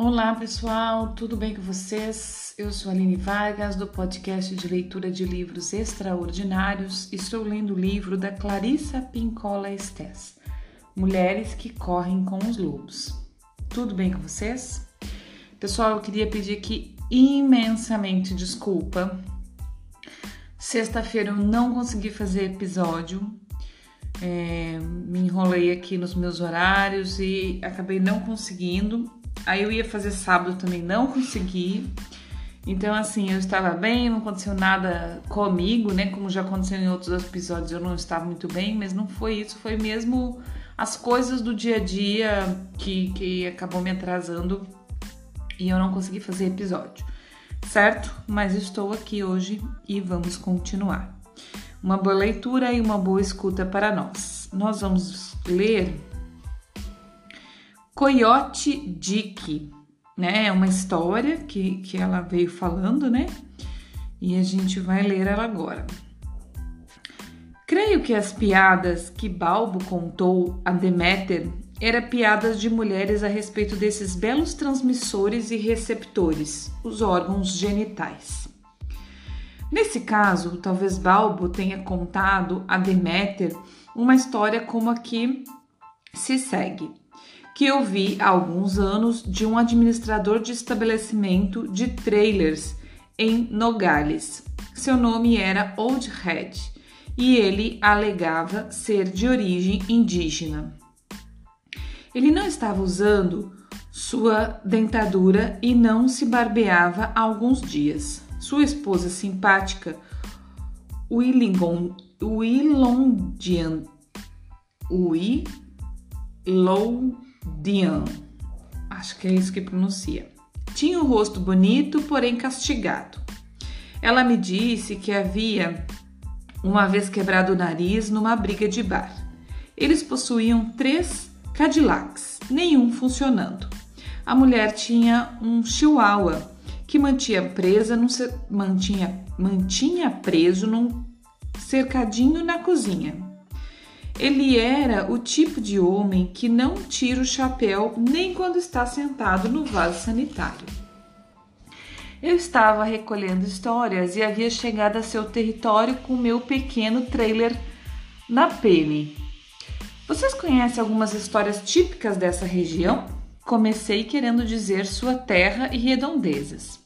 Olá pessoal, tudo bem com vocês? Eu sou Aline Vargas do podcast de leitura de livros extraordinários. Estou lendo o livro da Clarissa Pincola Estes, Mulheres que Correm com os Lobos. Tudo bem com vocês? Pessoal, eu queria pedir aqui imensamente desculpa. Sexta-feira eu não consegui fazer episódio. É, me enrolei aqui nos meus horários e acabei não conseguindo Aí eu ia fazer sábado também, não consegui. Então, assim, eu estava bem, não aconteceu nada comigo, né? Como já aconteceu em outros episódios, eu não estava muito bem, mas não foi isso, foi mesmo as coisas do dia a dia que, que acabou me atrasando e eu não consegui fazer episódio, certo? Mas estou aqui hoje e vamos continuar. Uma boa leitura e uma boa escuta para nós. Nós vamos ler Coyote Dick, né? É uma história que, que ela veio falando, né? E a gente vai ler ela agora. Creio que as piadas que Balbo contou a Deméter eram piadas de mulheres a respeito desses belos transmissores e receptores, os órgãos genitais. Nesse caso, talvez Balbo tenha contado a Deméter uma história como a que se segue que eu vi há alguns anos de um administrador de estabelecimento de trailers em Nogales. Seu nome era Old Head e ele alegava ser de origem indígena. Ele não estava usando sua dentadura e não se barbeava há alguns dias. Sua esposa simpática, Willingon, Willondian, Willondian Dian, acho que é isso que pronuncia. Tinha o rosto bonito, porém castigado. Ela me disse que havia uma vez quebrado o nariz numa briga de bar. Eles possuíam três Cadillacs, nenhum funcionando. A mulher tinha um chihuahua que mantinha presa num, mantinha, mantinha preso num cercadinho na cozinha. Ele era o tipo de homem que não tira o chapéu nem quando está sentado no vaso sanitário. Eu estava recolhendo histórias e havia chegado a seu território com meu pequeno trailer na pele. Vocês conhecem algumas histórias típicas dessa região? Comecei querendo dizer sua terra e redondezas.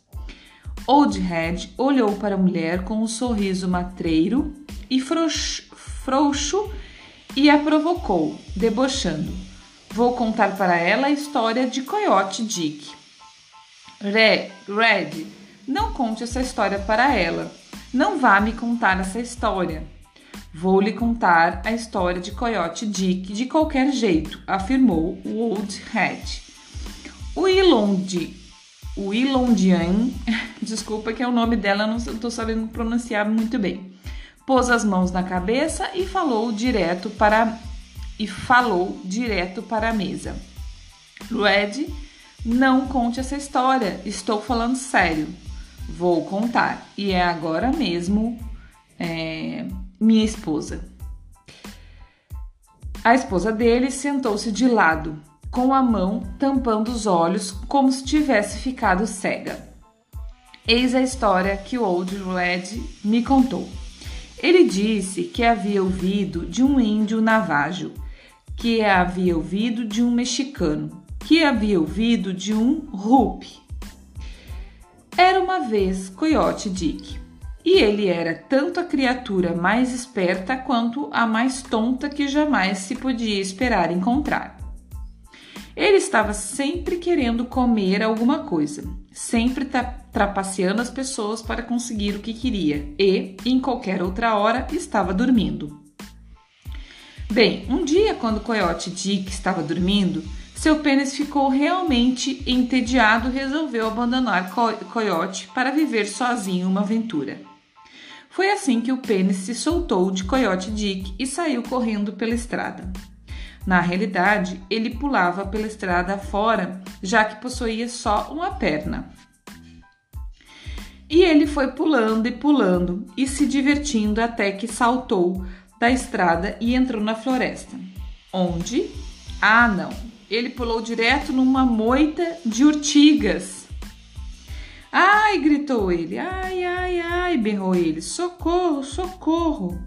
Old Head olhou para a mulher com um sorriso matreiro e frouxo, frouxo e a provocou, debochando. Vou contar para ela a história de Coyote Dick. Red, não conte essa história para ela. Não vá me contar essa história. Vou lhe contar a história de Coyote Dick de qualquer jeito, afirmou o Old Head. O Ilond, o Ilondian, desculpa que é o nome dela, não estou sabendo pronunciar muito bem pôs as mãos na cabeça e falou direto para e falou direto para a mesa. Red, não conte essa história, estou falando sério. Vou contar e é agora mesmo é, minha esposa. A esposa dele sentou-se de lado, com a mão tampando os olhos, como se tivesse ficado cega. Eis a história que o Old Red me contou. Ele disse que havia ouvido de um índio navajo, que havia ouvido de um mexicano, que havia ouvido de um rupi. Era uma vez Coyote Dick, e ele era tanto a criatura mais esperta quanto a mais tonta que jamais se podia esperar encontrar. Ele estava sempre querendo comer alguma coisa, sempre trapaceando as pessoas para conseguir o que queria e, em qualquer outra hora, estava dormindo. Bem, um dia, quando o coiote Dick estava dormindo, seu pênis ficou realmente entediado e resolveu abandonar o coiote para viver sozinho uma aventura. Foi assim que o pênis se soltou de coiote Dick e saiu correndo pela estrada. Na realidade, ele pulava pela estrada fora, já que possuía só uma perna. E ele foi pulando e pulando e se divertindo até que saltou da estrada e entrou na floresta. Onde? Ah, não! ele pulou direto numa moita de urtigas. Ai, gritou ele. Ai, ai, ai, berrou ele. Socorro, socorro.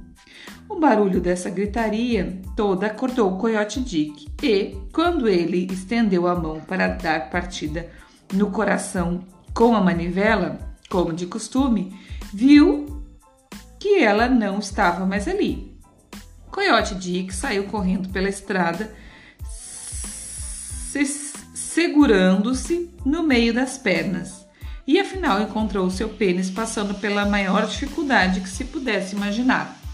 O barulho dessa gritaria toda acordou o coiote Dick e, quando ele estendeu a mão para dar partida no coração com a manivela, como de costume, viu que ela não estava mais ali. Coiote Dick saiu correndo pela estrada, se segurando-se no meio das pernas, e afinal encontrou seu pênis passando pela maior dificuldade que se pudesse imaginar.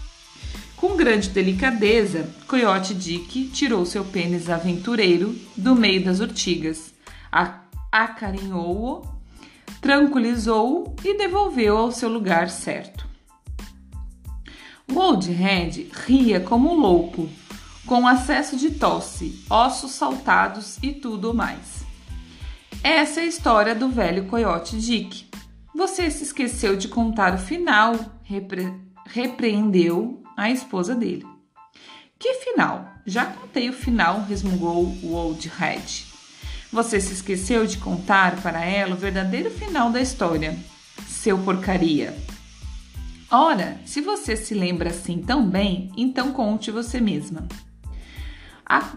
Com grande delicadeza, Coyote Dick tirou seu pênis aventureiro do meio das urtigas, acarinhou-o, tranquilizou-o e devolveu ao seu lugar certo. O Old Red ria como um louco, com acesso de tosse, ossos saltados e tudo mais. Essa é a história do velho Coyote Dick. Você se esqueceu de contar o final, repre repreendeu a esposa dele. Que final? Já contei o final, resmungou o Old Red. Você se esqueceu de contar para ela o verdadeiro final da história, seu porcaria. Ora, se você se lembra assim tão bem, então conte você mesma. A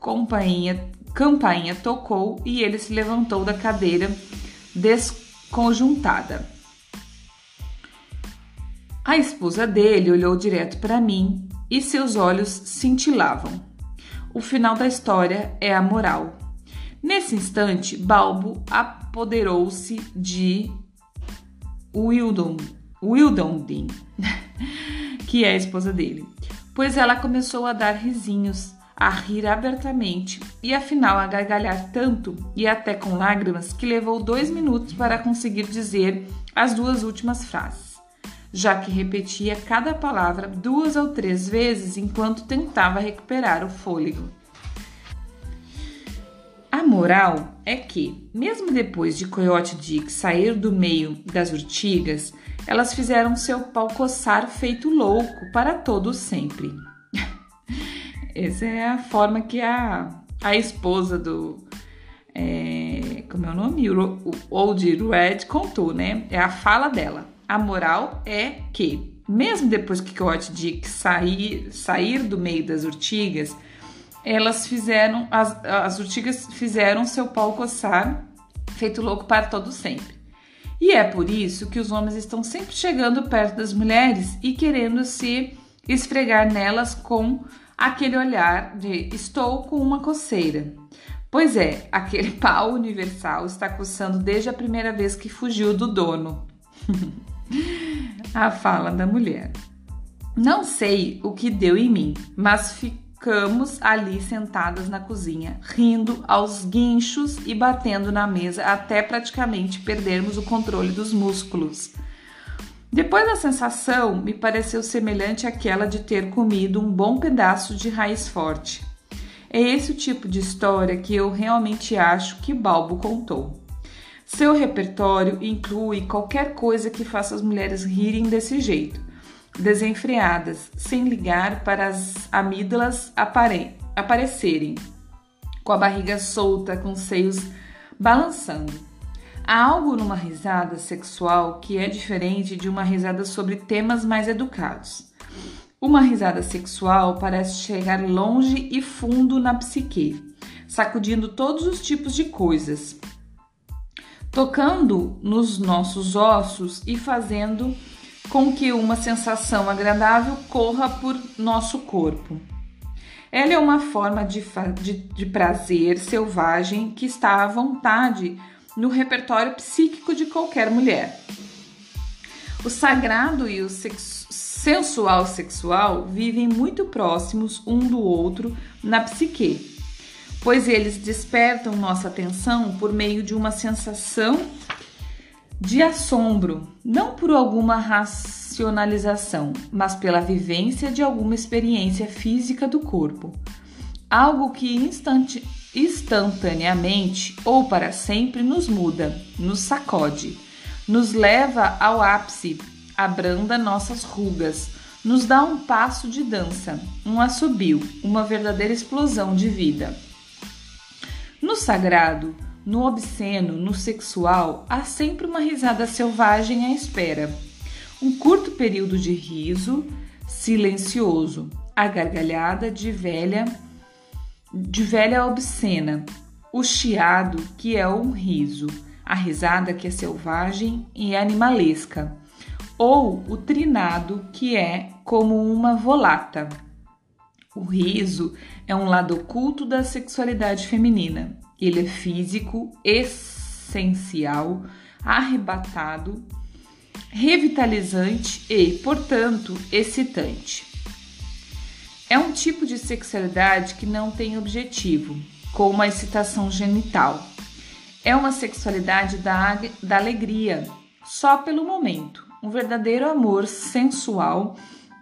campainha, campainha tocou e ele se levantou da cadeira desconjuntada. A esposa dele olhou direto para mim e seus olhos cintilavam. O final da história é a moral. Nesse instante, Balbo apoderou-se de Wildon, Wildondin, que é a esposa dele, pois ela começou a dar risinhos, a rir abertamente e afinal a gargalhar tanto e até com lágrimas que levou dois minutos para conseguir dizer as duas últimas frases já que repetia cada palavra duas ou três vezes enquanto tentava recuperar o fôlego. A moral é que, mesmo depois de Coyote Dick sair do meio das urtigas, elas fizeram seu pau coçar feito louco para todo sempre. Essa é a forma que a, a esposa do. É, como é o nome? O Old Red contou, né? É a fala dela. A moral é que, mesmo depois que Coyote Dick sair, sair do meio das urtigas, elas fizeram, as, as urtigas fizeram seu pau coçar, feito louco para todo sempre. E é por isso que os homens estão sempre chegando perto das mulheres e querendo se esfregar nelas com aquele olhar de estou com uma coceira. Pois é, aquele pau universal está coçando desde a primeira vez que fugiu do dono. A fala da mulher. Não sei o que deu em mim, mas ficamos ali sentadas na cozinha, rindo aos guinchos e batendo na mesa até praticamente perdermos o controle dos músculos. Depois a sensação me pareceu semelhante àquela de ter comido um bom pedaço de raiz forte. É esse o tipo de história que eu realmente acho que Balbo contou. Seu repertório inclui qualquer coisa que faça as mulheres rirem desse jeito, desenfreadas, sem ligar para as amígdalas apare aparecerem, com a barriga solta, com os seios balançando. Há algo numa risada sexual que é diferente de uma risada sobre temas mais educados. Uma risada sexual parece chegar longe e fundo na psique, sacudindo todos os tipos de coisas, tocando nos nossos ossos e fazendo com que uma sensação agradável corra por nosso corpo. Ela é uma forma de, de, de prazer selvagem que está à vontade no repertório psíquico de qualquer mulher. O sagrado e o sensual sexual vivem muito próximos um do outro na psique pois eles despertam nossa atenção por meio de uma sensação de assombro, não por alguma racionalização, mas pela vivência de alguma experiência física do corpo. Algo que instante, instantaneamente ou para sempre nos muda, nos sacode, nos leva ao ápice, abranda nossas rugas, nos dá um passo de dança, um assobio, uma verdadeira explosão de vida. No sagrado, no obsceno, no sexual, há sempre uma risada selvagem à espera. Um curto período de riso silencioso, a gargalhada de velha de velha obscena, o chiado que é um riso, a risada que é selvagem e animalesca, ou o trinado que é como uma volata. O riso é um lado oculto da sexualidade feminina. Ele é físico, essencial, arrebatado, revitalizante e, portanto, excitante. É um tipo de sexualidade que não tem objetivo, como a excitação genital. É uma sexualidade da, da alegria, só pelo momento, um verdadeiro amor sensual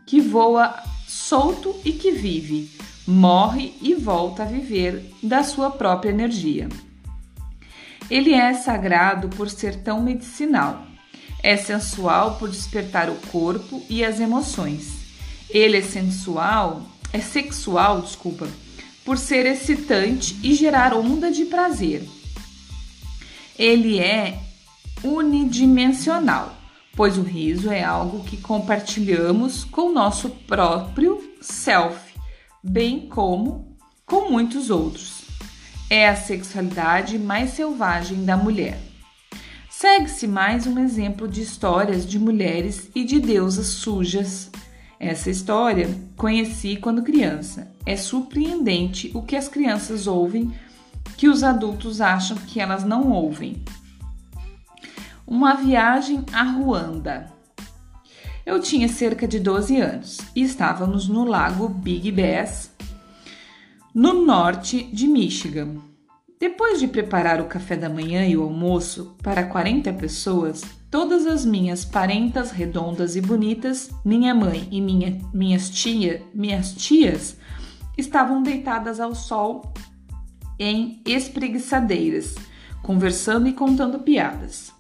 que voa solto e que vive, morre e volta a viver da sua própria energia. Ele é sagrado por ser tão medicinal. É sensual por despertar o corpo e as emoções. Ele é sensual, é sexual, desculpa, por ser excitante e gerar onda de prazer. Ele é unidimensional, pois o riso é algo que compartilhamos com nosso próprio self, bem como com muitos outros. É a sexualidade mais selvagem da mulher. Segue-se mais um exemplo de histórias de mulheres e de deusas sujas. Essa história conheci quando criança. É surpreendente o que as crianças ouvem que os adultos acham que elas não ouvem. Uma viagem a Ruanda. Eu tinha cerca de 12 anos e estávamos no lago Big Bass, no norte de Michigan. Depois de preparar o café da manhã e o almoço para 40 pessoas, todas as minhas parentas redondas e bonitas, minha mãe e minha, minhas, tia, minhas tias, estavam deitadas ao sol em espreguiçadeiras, conversando e contando piadas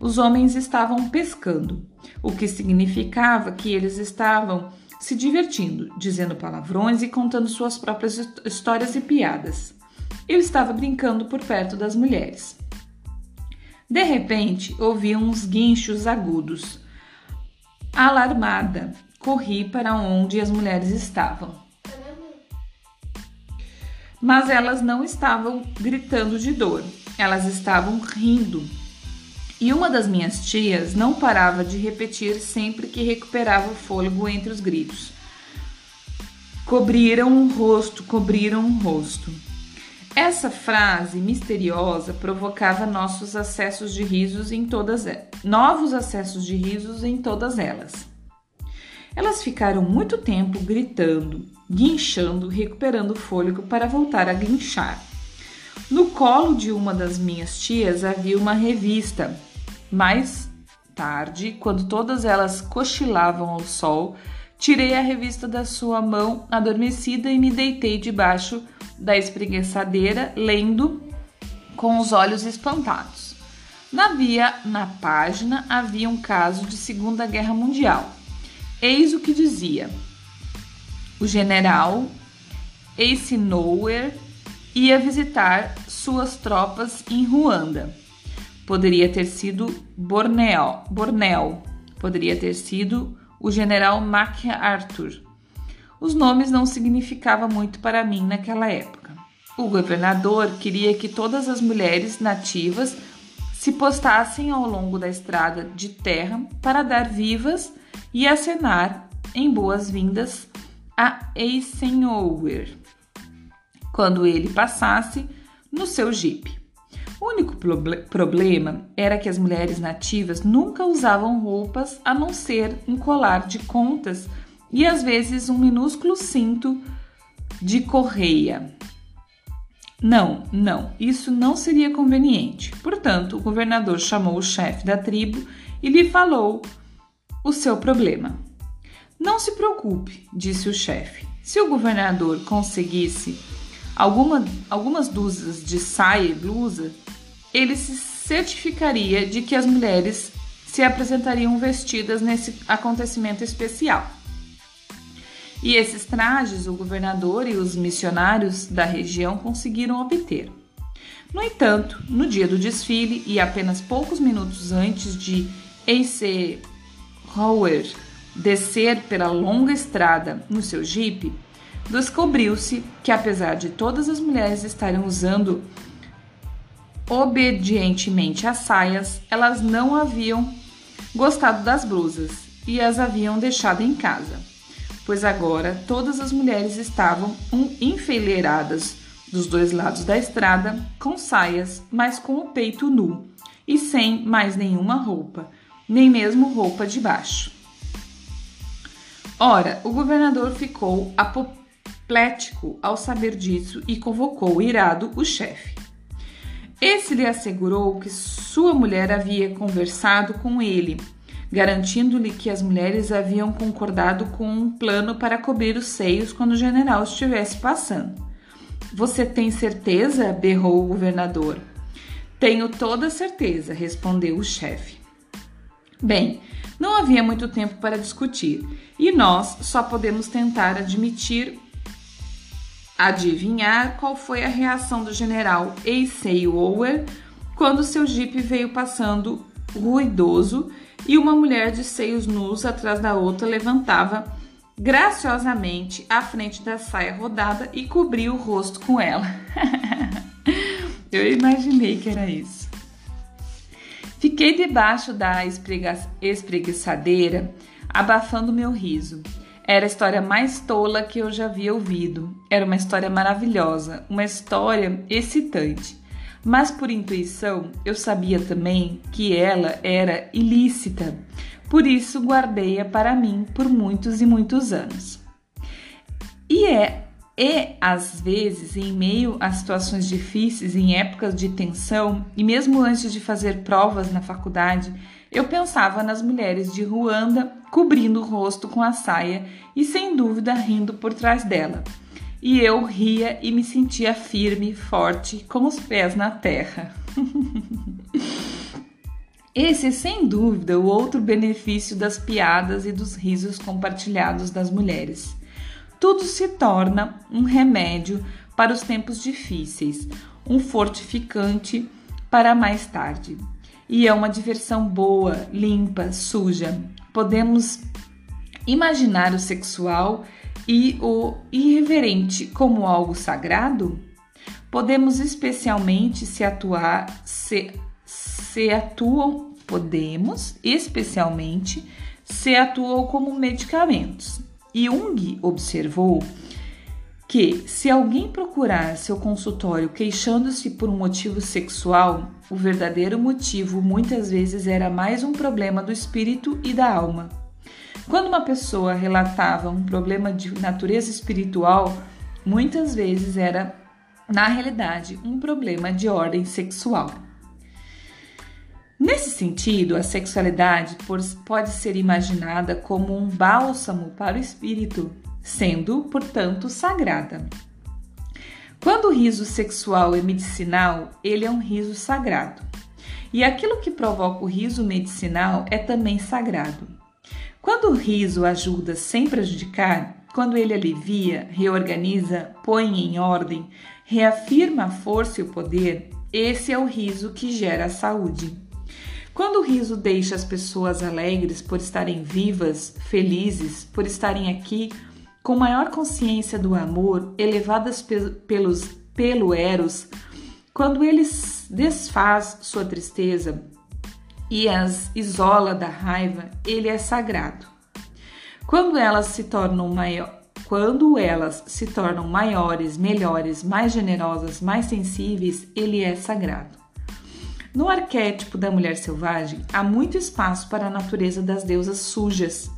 os homens estavam pescando, o que significava que eles estavam se divertindo, dizendo palavrões e contando suas próprias histórias e piadas. Eu estava brincando por perto das mulheres. De repente, ouvi uns guinchos agudos. Alarmada, corri para onde as mulheres estavam. Mas elas não estavam gritando de dor, elas estavam rindo e uma das minhas tias não parava de repetir sempre que recuperava o fôlego entre os gritos. Cobriram o rosto, cobriram o rosto. Essa frase misteriosa provocava nossos acessos de risos em todas novos acessos de risos em todas elas. Elas ficaram muito tempo gritando, guinchando, recuperando o fôlego para voltar a guinchar. No colo de uma das minhas tias havia uma revista mais tarde, quando todas elas cochilavam ao sol, tirei a revista da sua mão adormecida e me deitei debaixo da espreguiçadeira, lendo com os olhos espantados. Na, via, na página havia um caso de Segunda Guerra Mundial. Eis o que dizia: o general Eisenhower ia visitar suas tropas em Ruanda. Poderia ter sido Borneo, Borneo. Poderia ter sido o general MacArthur. Os nomes não significavam muito para mim naquela época. O governador queria que todas as mulheres nativas se postassem ao longo da estrada de terra para dar vivas e acenar em boas-vindas a Eisenhower quando ele passasse no seu jipe. O único problema era que as mulheres nativas nunca usavam roupas a não ser um colar de contas e às vezes um minúsculo cinto de correia. Não, não, isso não seria conveniente. Portanto, o governador chamou o chefe da tribo e lhe falou o seu problema. Não se preocupe, disse o chefe. Se o governador conseguisse alguma, algumas dúzias de saia e blusa, ele se certificaria de que as mulheres se apresentariam vestidas nesse acontecimento especial. E esses trajes o governador e os missionários da região conseguiram obter. No entanto, no dia do desfile e apenas poucos minutos antes de Eisenhower descer pela longa estrada no seu jipe, descobriu-se que, apesar de todas as mulheres estarem usando obedientemente as saias, elas não haviam gostado das blusas e as haviam deixado em casa, pois agora todas as mulheres estavam enfileiradas dos dois lados da estrada com saias, mas com o peito nu e sem mais nenhuma roupa, nem mesmo roupa de baixo. Ora, o governador ficou apoplético ao saber disso e convocou irado o chefe. Esse lhe assegurou que sua mulher havia conversado com ele, garantindo-lhe que as mulheres haviam concordado com um plano para cobrir os seios quando o general estivesse passando. Você tem certeza? berrou o governador. Tenho toda certeza, respondeu o chefe. Bem, não havia muito tempo para discutir e nós só podemos tentar admitir, adivinhar qual foi a reação do general Eisenhower quando seu jipe veio passando ruidoso e uma mulher de seios nus atrás da outra levantava graciosamente à frente da saia rodada e cobriu o rosto com ela. Eu imaginei que era isso. Fiquei debaixo da espreguiçadeira, abafando meu riso. Era a história mais tola que eu já havia ouvido. Era uma história maravilhosa, uma história excitante. Mas por intuição, eu sabia também que ela era ilícita. Por isso guardei-a para mim por muitos e muitos anos. E é e às vezes, em meio a situações difíceis, em épocas de tensão, e mesmo antes de fazer provas na faculdade, eu pensava nas mulheres de Ruanda cobrindo o rosto com a saia e sem dúvida rindo por trás dela. E eu ria e me sentia firme, forte, com os pés na terra. Esse é sem dúvida o outro benefício das piadas e dos risos compartilhados das mulheres tudo se torna um remédio para os tempos difíceis, um fortificante para mais tarde. E é uma diversão boa, limpa, suja. Podemos imaginar o sexual e o irreverente como algo sagrado? Podemos especialmente se atuar se, se atuam podemos especialmente se atuam como medicamentos. Jung observou que, se alguém procurar seu consultório queixando-se por um motivo sexual, o verdadeiro motivo muitas vezes era mais um problema do espírito e da alma. Quando uma pessoa relatava um problema de natureza espiritual, muitas vezes era, na realidade, um problema de ordem sexual. Nesse sentido, a sexualidade pode ser imaginada como um bálsamo para o espírito, sendo, portanto, sagrada. Quando o riso sexual é medicinal, ele é um riso sagrado. E aquilo que provoca o riso medicinal é também sagrado. Quando o riso ajuda sem prejudicar, quando ele alivia, reorganiza, põe em ordem, reafirma a força e o poder, esse é o riso que gera a saúde. Quando o riso deixa as pessoas alegres por estarem vivas, felizes, por estarem aqui, com maior consciência do amor, elevadas pe pelos, pelo Eros, quando ele desfaz sua tristeza e as isola da raiva, ele é sagrado. Quando elas se tornam maior, quando elas se tornam maiores, melhores, mais generosas, mais sensíveis, ele é sagrado. No arquétipo da mulher selvagem, há muito espaço para a natureza das deusas sujas.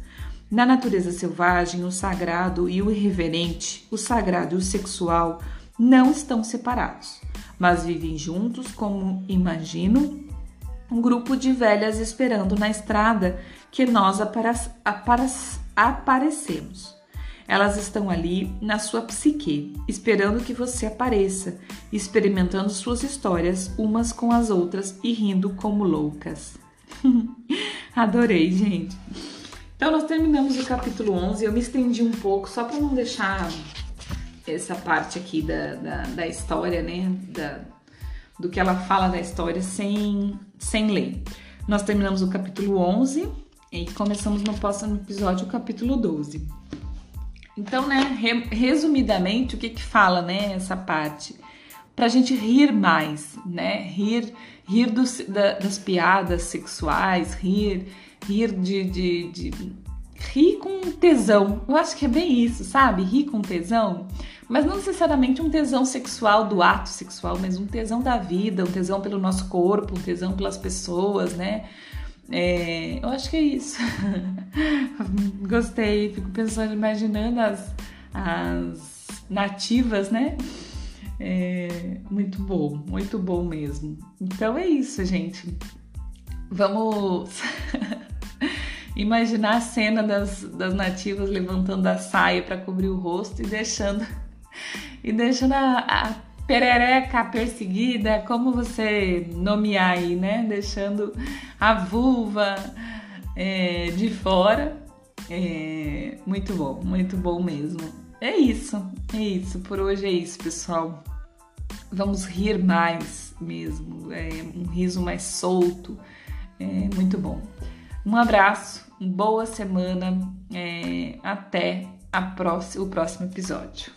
Na natureza selvagem, o sagrado e o irreverente, o sagrado e o sexual não estão separados, mas vivem juntos como, imagino, um grupo de velhas esperando na estrada que nós aparecemos. Elas estão ali na sua psique, esperando que você apareça, experimentando suas histórias umas com as outras e rindo como loucas. Adorei, gente. Então, nós terminamos o capítulo 11. Eu me estendi um pouco só para não deixar essa parte aqui da, da, da história, né? Da, do que ela fala da história sem, sem ler. Nós terminamos o capítulo 11 e começamos no próximo episódio o capítulo 12. Então, né, resumidamente, o que que fala, né, essa parte? Pra gente rir mais, né, rir, rir dos, da, das piadas sexuais, rir, rir de, de, de rir com tesão. Eu acho que é bem isso, sabe? Rir com tesão. Mas não necessariamente um tesão sexual do ato sexual, mas um tesão da vida, um tesão pelo nosso corpo, um tesão pelas pessoas, né? É, eu acho que é isso. Gostei, fico pensando, imaginando as, as nativas, né? É, muito bom, muito bom mesmo. Então é isso, gente. Vamos imaginar a cena das, das nativas levantando a saia para cobrir o rosto e deixando e deixando a, a perereca perseguida, como você nomear aí, né? Deixando a vulva é, de fora. É, muito bom, muito bom mesmo. É isso, é isso. Por hoje é isso, pessoal. Vamos rir mais mesmo. É um riso mais solto. É muito bom. Um abraço, boa semana. É, até a próxima, o próximo episódio.